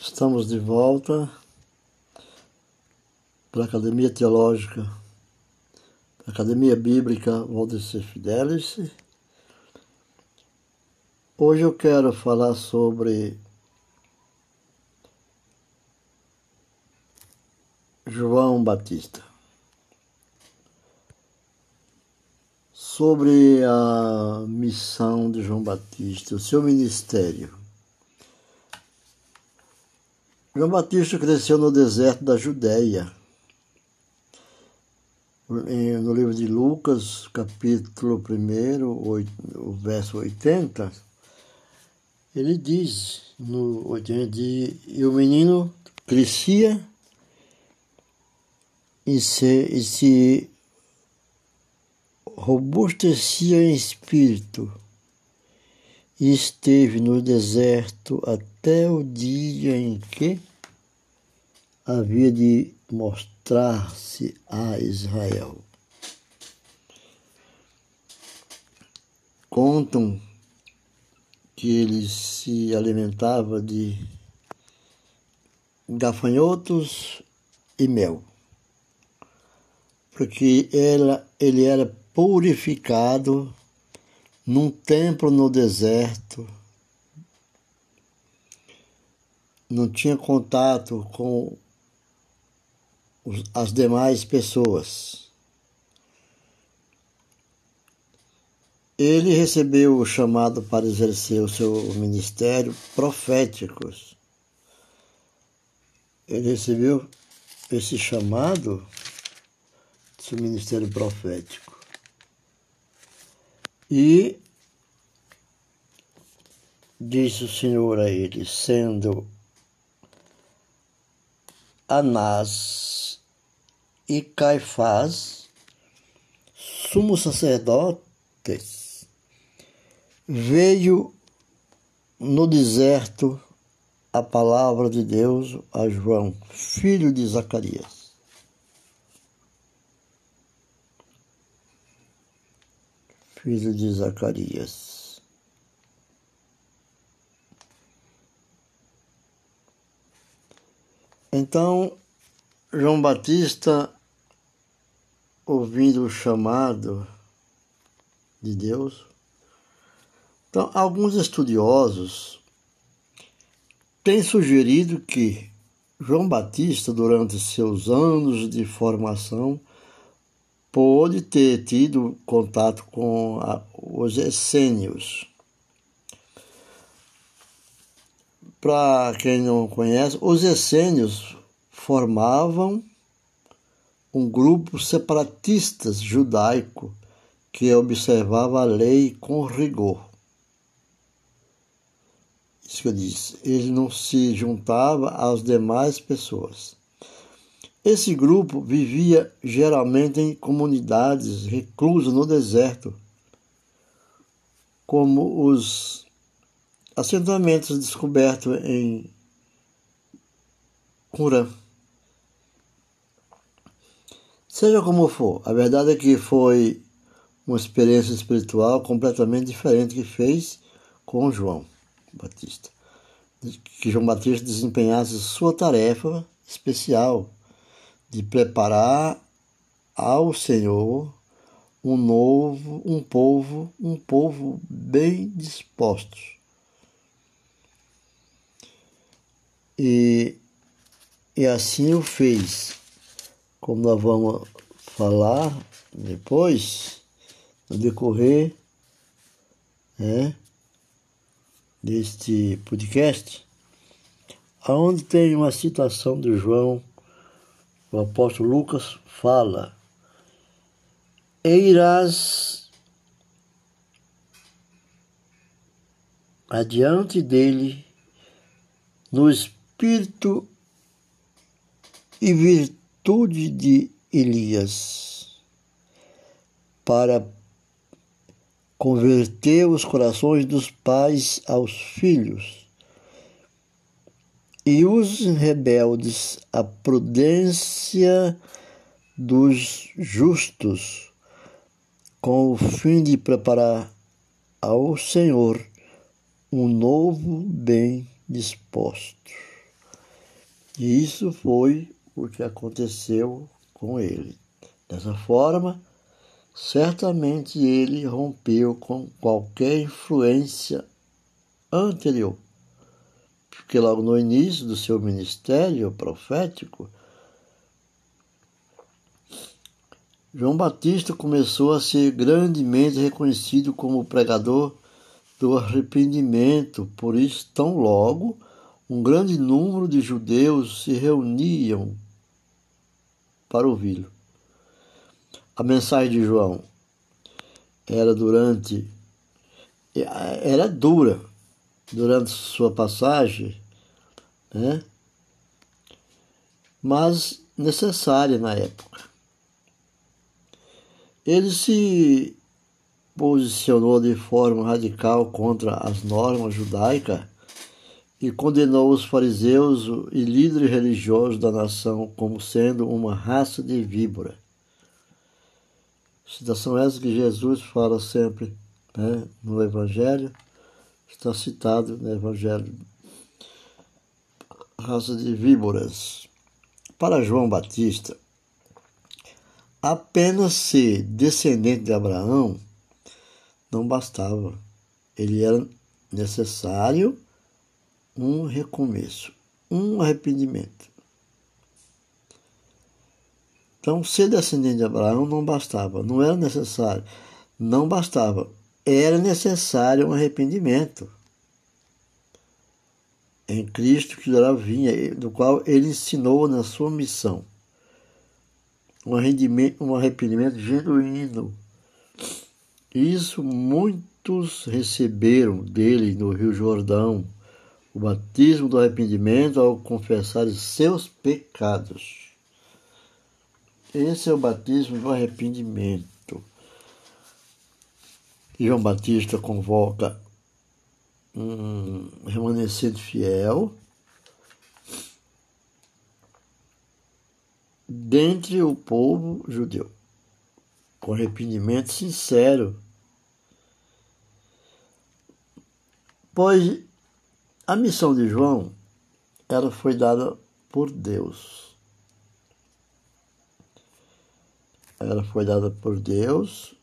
Estamos de volta para a Academia Teológica, Academia Bíblica Valdecir Fidelis. Hoje eu quero falar sobre João Batista. Sobre a missão de João Batista, o seu ministério. João Batista cresceu no deserto da Judéia. No livro de Lucas, capítulo 1, o verso 80, ele diz, no 80, e o menino crescia e se, e se robustecia em espírito e esteve no deserto até o dia em que havia de mostrar-se a Israel. Contam que ele se alimentava de gafanhotos e mel, porque ela, ele era purificado num templo no deserto, não tinha contato com as demais pessoas. Ele recebeu o chamado para exercer o seu ministério profético. Ele recebeu esse chamado, seu ministério profético. E disse o Senhor a ele, sendo Anás e Caifás, sumos sacerdotes, veio no deserto a palavra de Deus a João, filho de Zacarias. Filho de Zacarias. Então, João Batista ouvindo o chamado de Deus. Então, alguns estudiosos têm sugerido que João Batista, durante seus anos de formação, pôde ter tido contato com a, os essênios. Para quem não conhece, os essênios formavam um grupo separatistas judaico que observava a lei com rigor. Isso que eu disse, ele não se juntava às demais pessoas. Esse grupo vivia geralmente em comunidades reclusas no deserto, como os assentamentos descobertos em Qumran. Seja como for, a verdade é que foi uma experiência espiritual completamente diferente que fez com João Batista. Que João Batista desempenhasse sua tarefa especial de preparar ao Senhor um novo, um povo, um povo bem disposto. E, e assim o fez como nós vamos falar depois, no decorrer né, deste podcast, aonde tem uma citação de João, o apóstolo Lucas fala, irás adiante dele no espírito e virtude atitude de Elias para converter os corações dos pais aos filhos e os rebeldes à prudência dos justos, com o fim de preparar ao Senhor um novo bem disposto. E isso foi o que aconteceu com ele. Dessa forma, certamente ele rompeu com qualquer influência anterior, porque logo no início do seu ministério profético, João Batista começou a ser grandemente reconhecido como pregador do arrependimento, por isso, tão logo, um grande número de judeus se reuniam para ouvi-lo. A mensagem de João era durante era dura durante sua passagem, né? mas necessária na época. Ele se posicionou de forma radical contra as normas judaicas e condenou os fariseus e líderes religiosos da nação como sendo uma raça de víbora. Citação essa que Jesus fala sempre né, no Evangelho, está citado no Evangelho. Raça de víboras. Para João Batista, apenas ser descendente de Abraão não bastava. Ele era necessário um recomeço, um arrependimento. Então, ser descendente de Abraão não bastava, não era necessário, não bastava, era necessário um arrependimento em Cristo que já vinha, do qual ele ensinou na sua missão. Um arrependimento, um arrependimento genuíno isso muitos receberam dele no Rio Jordão, o batismo do arrependimento ao confessar seus pecados. Esse é o batismo do arrependimento. João Batista convoca um remanescente fiel dentre o povo judeu, com arrependimento sincero Pois a missão de João, ela foi dada por Deus. Ela foi dada por Deus.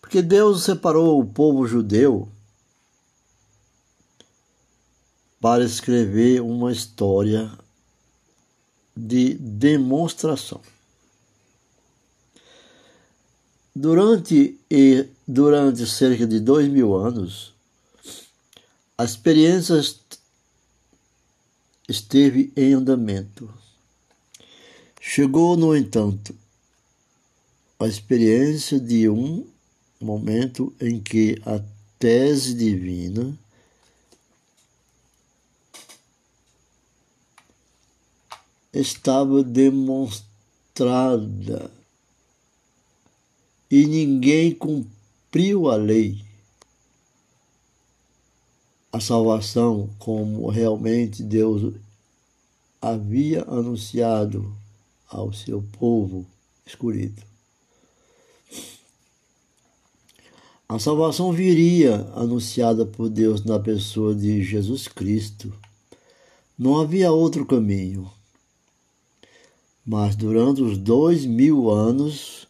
Porque Deus separou o povo judeu para escrever uma história de demonstração. Durante, e, durante cerca de dois mil anos, a experiência esteve em andamento. Chegou, no entanto, a experiência de um momento em que a tese divina estava demonstrada e ninguém cumpriu a lei. A salvação, como realmente Deus havia anunciado ao seu povo escolhido. A salvação viria anunciada por Deus na pessoa de Jesus Cristo. Não havia outro caminho. Mas durante os dois mil anos,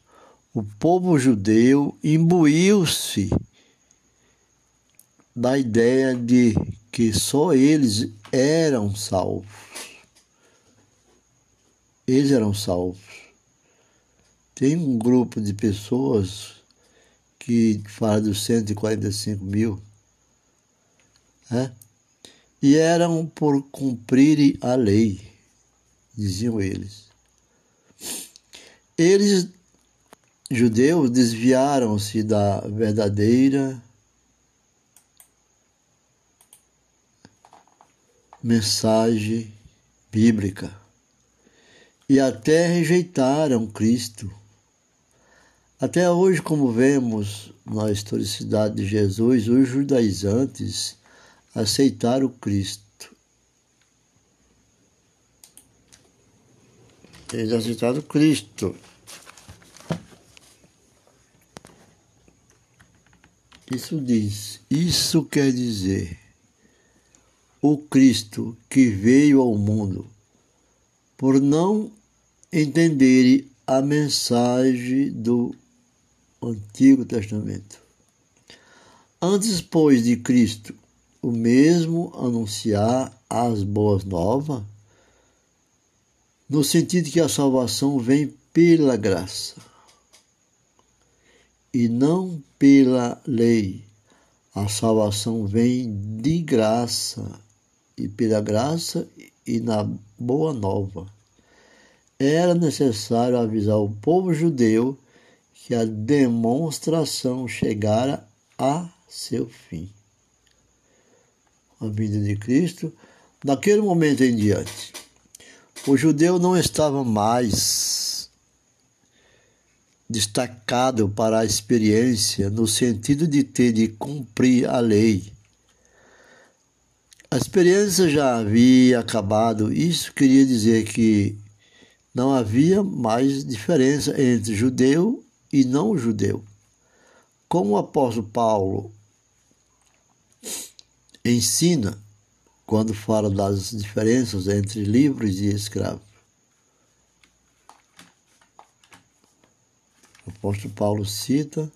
o povo judeu imbuiu-se da ideia de que só eles eram salvos. Eles eram salvos. Tem um grupo de pessoas que fala dos 145 mil, né? e eram por cumprir a lei, diziam eles. Eles judeus desviaram-se da verdadeira mensagem bíblica e até rejeitaram Cristo. Até hoje, como vemos na historicidade de Jesus, os judaizantes aceitaram Cristo. Eles aceitaram Cristo. Isso diz, isso quer dizer, o Cristo que veio ao mundo, por não entenderem a mensagem do Antigo Testamento. Antes, pois, de Cristo, o mesmo anunciar as boas novas, no sentido que a salvação vem pela graça e não pela lei. A salvação vem de graça e pela graça e na boa nova. Era necessário avisar o povo judeu que a demonstração chegara a seu fim. A vinda de Cristo, daquele momento em diante, o judeu não estava mais destacado para a experiência no sentido de ter de cumprir a lei. A experiência já havia acabado, isso queria dizer que não havia mais diferença entre judeu e não judeu. Como o apóstolo Paulo ensina quando fala das diferenças entre livres e escravos. O apóstolo Paulo cita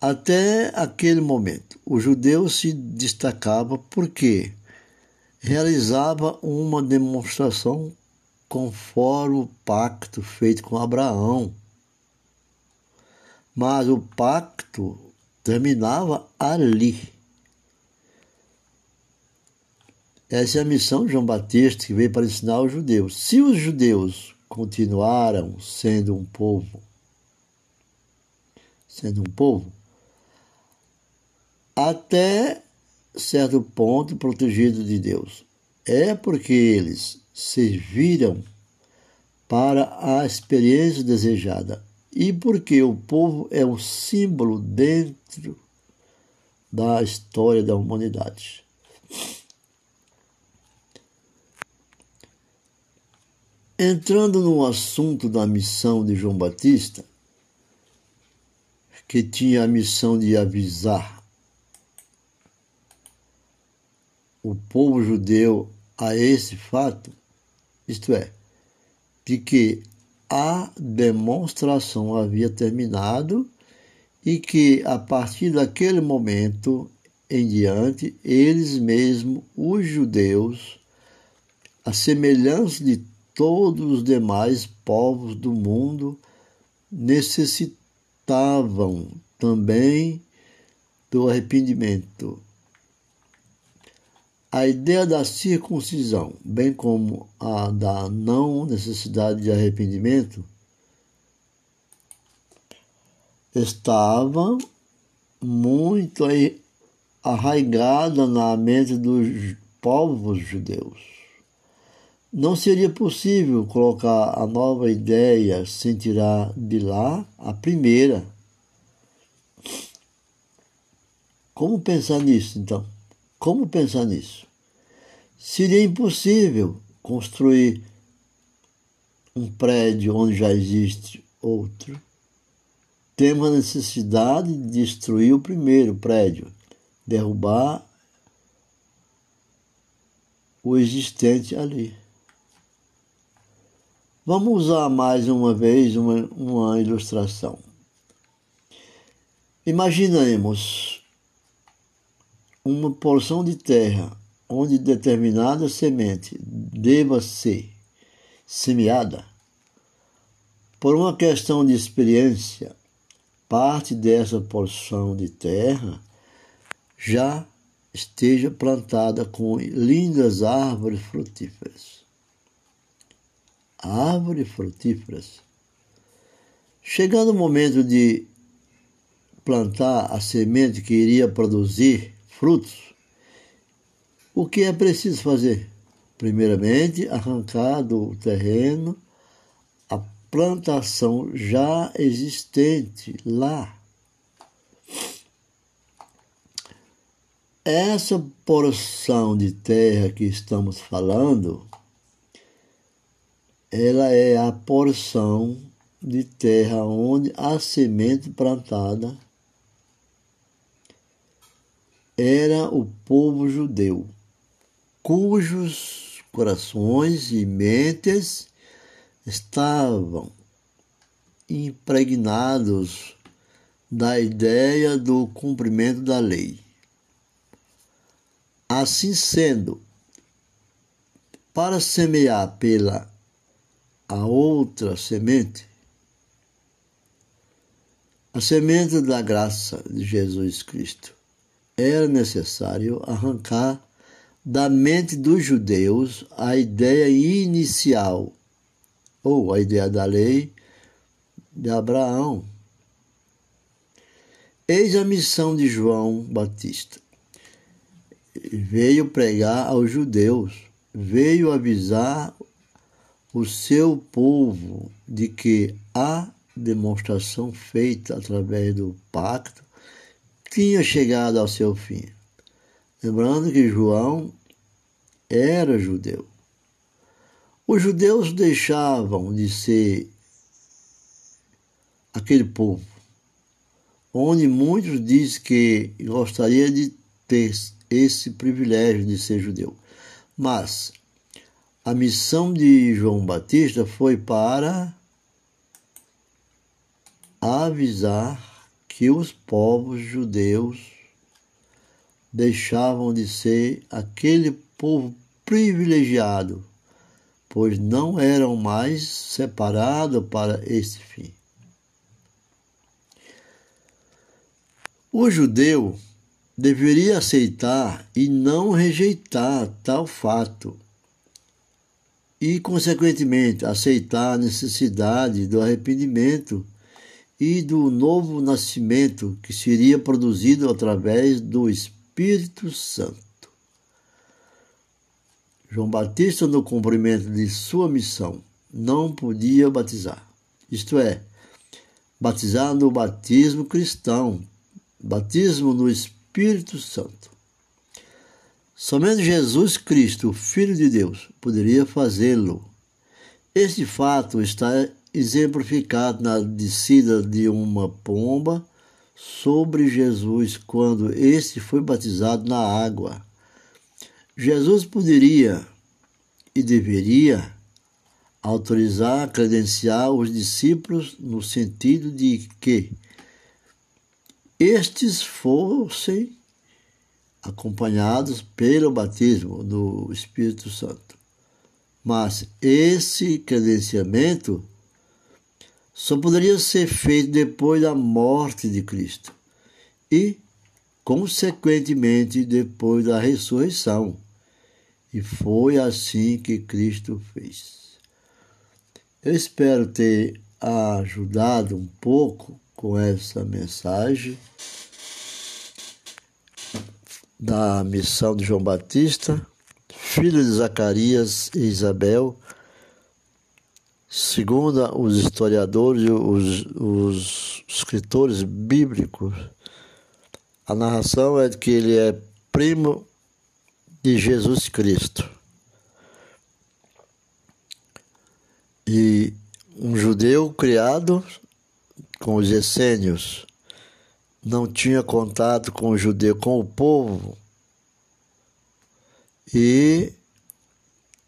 até aquele momento, o judeu se destacava porque realizava uma demonstração conforme o pacto feito com Abraão. Mas o pacto terminava ali. Essa é a missão de João Batista que veio para ensinar os judeus. Se os judeus continuaram sendo um povo, sendo um povo, até certo ponto protegido de Deus. É porque eles serviram para a experiência desejada e porque o povo é um símbolo dentro da história da humanidade. Entrando no assunto da missão de João Batista, que tinha a missão de avisar o povo judeu a esse fato, isto é, de que a demonstração havia terminado e que a partir daquele momento em diante, eles mesmos, os judeus, a semelhança de todos os demais povos do mundo necessitavam também do arrependimento. A ideia da circuncisão, bem como a da não necessidade de arrependimento, estava muito arraigada na mente dos povos judeus. Não seria possível colocar a nova ideia sem tirar de lá a primeira. Como pensar nisso, então? Como pensar nisso? Seria impossível construir um prédio onde já existe outro. Temos a necessidade de destruir o primeiro prédio, derrubar o existente ali. Vamos usar mais uma vez uma, uma ilustração. Imaginemos uma porção de terra onde determinada semente deva ser semeada. Por uma questão de experiência, parte dessa porção de terra já esteja plantada com lindas árvores frutíferas árvores frutíferas. Chegando o momento de plantar a semente que iria produzir frutos, o que é preciso fazer? Primeiramente, arrancar do terreno a plantação já existente lá. Essa porção de terra que estamos falando ela é a porção de terra onde a semente plantada era o povo judeu, cujos corações e mentes estavam impregnados da ideia do cumprimento da lei. Assim sendo, para semear pela a outra semente, a semente da graça de Jesus Cristo, era necessário arrancar da mente dos judeus a ideia inicial, ou a ideia da lei de Abraão. Eis a missão de João Batista. Veio pregar aos judeus, veio avisar o seu povo de que a demonstração feita através do pacto tinha chegado ao seu fim. Lembrando que João era judeu. Os judeus deixavam de ser aquele povo, onde muitos dizem que gostaria de ter esse privilégio de ser judeu. Mas a missão de João Batista foi para avisar que os povos judeus deixavam de ser aquele povo privilegiado, pois não eram mais separados para esse fim. O judeu deveria aceitar e não rejeitar tal fato, e, consequentemente, aceitar a necessidade do arrependimento e do novo nascimento que seria produzido através do Espírito Santo. João Batista, no cumprimento de sua missão, não podia batizar, isto é, batizar no batismo cristão, batismo no Espírito Santo. Somente Jesus Cristo, Filho de Deus, poderia fazê-lo. Este fato está exemplificado na descida de uma pomba sobre Jesus quando este foi batizado na água. Jesus poderia e deveria autorizar, credenciar os discípulos no sentido de que estes fossem acompanhados pelo batismo do Espírito Santo. Mas esse credenciamento só poderia ser feito depois da morte de Cristo e, consequentemente, depois da ressurreição. E foi assim que Cristo fez. Eu espero ter ajudado um pouco com essa mensagem da missão de João Batista, filho de Zacarias e Isabel, segundo os historiadores e os, os escritores bíblicos, a narração é de que ele é primo de Jesus Cristo. E um judeu criado com os essênios, não tinha contato com o judeu, com o povo, e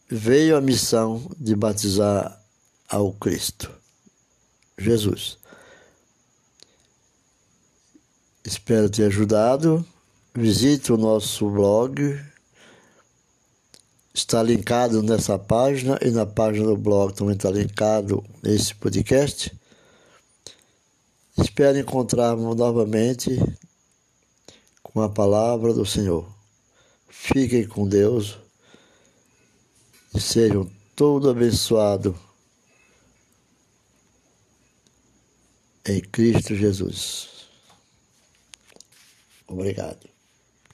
veio a missão de batizar ao Cristo, Jesus. Espero ter ajudado. Visite o nosso blog. Está linkado nessa página e na página do blog também está linkado esse podcast. Espero encontrarmos novamente com a palavra do Senhor. Fiquem com Deus e sejam todos abençoados em Cristo Jesus. Obrigado.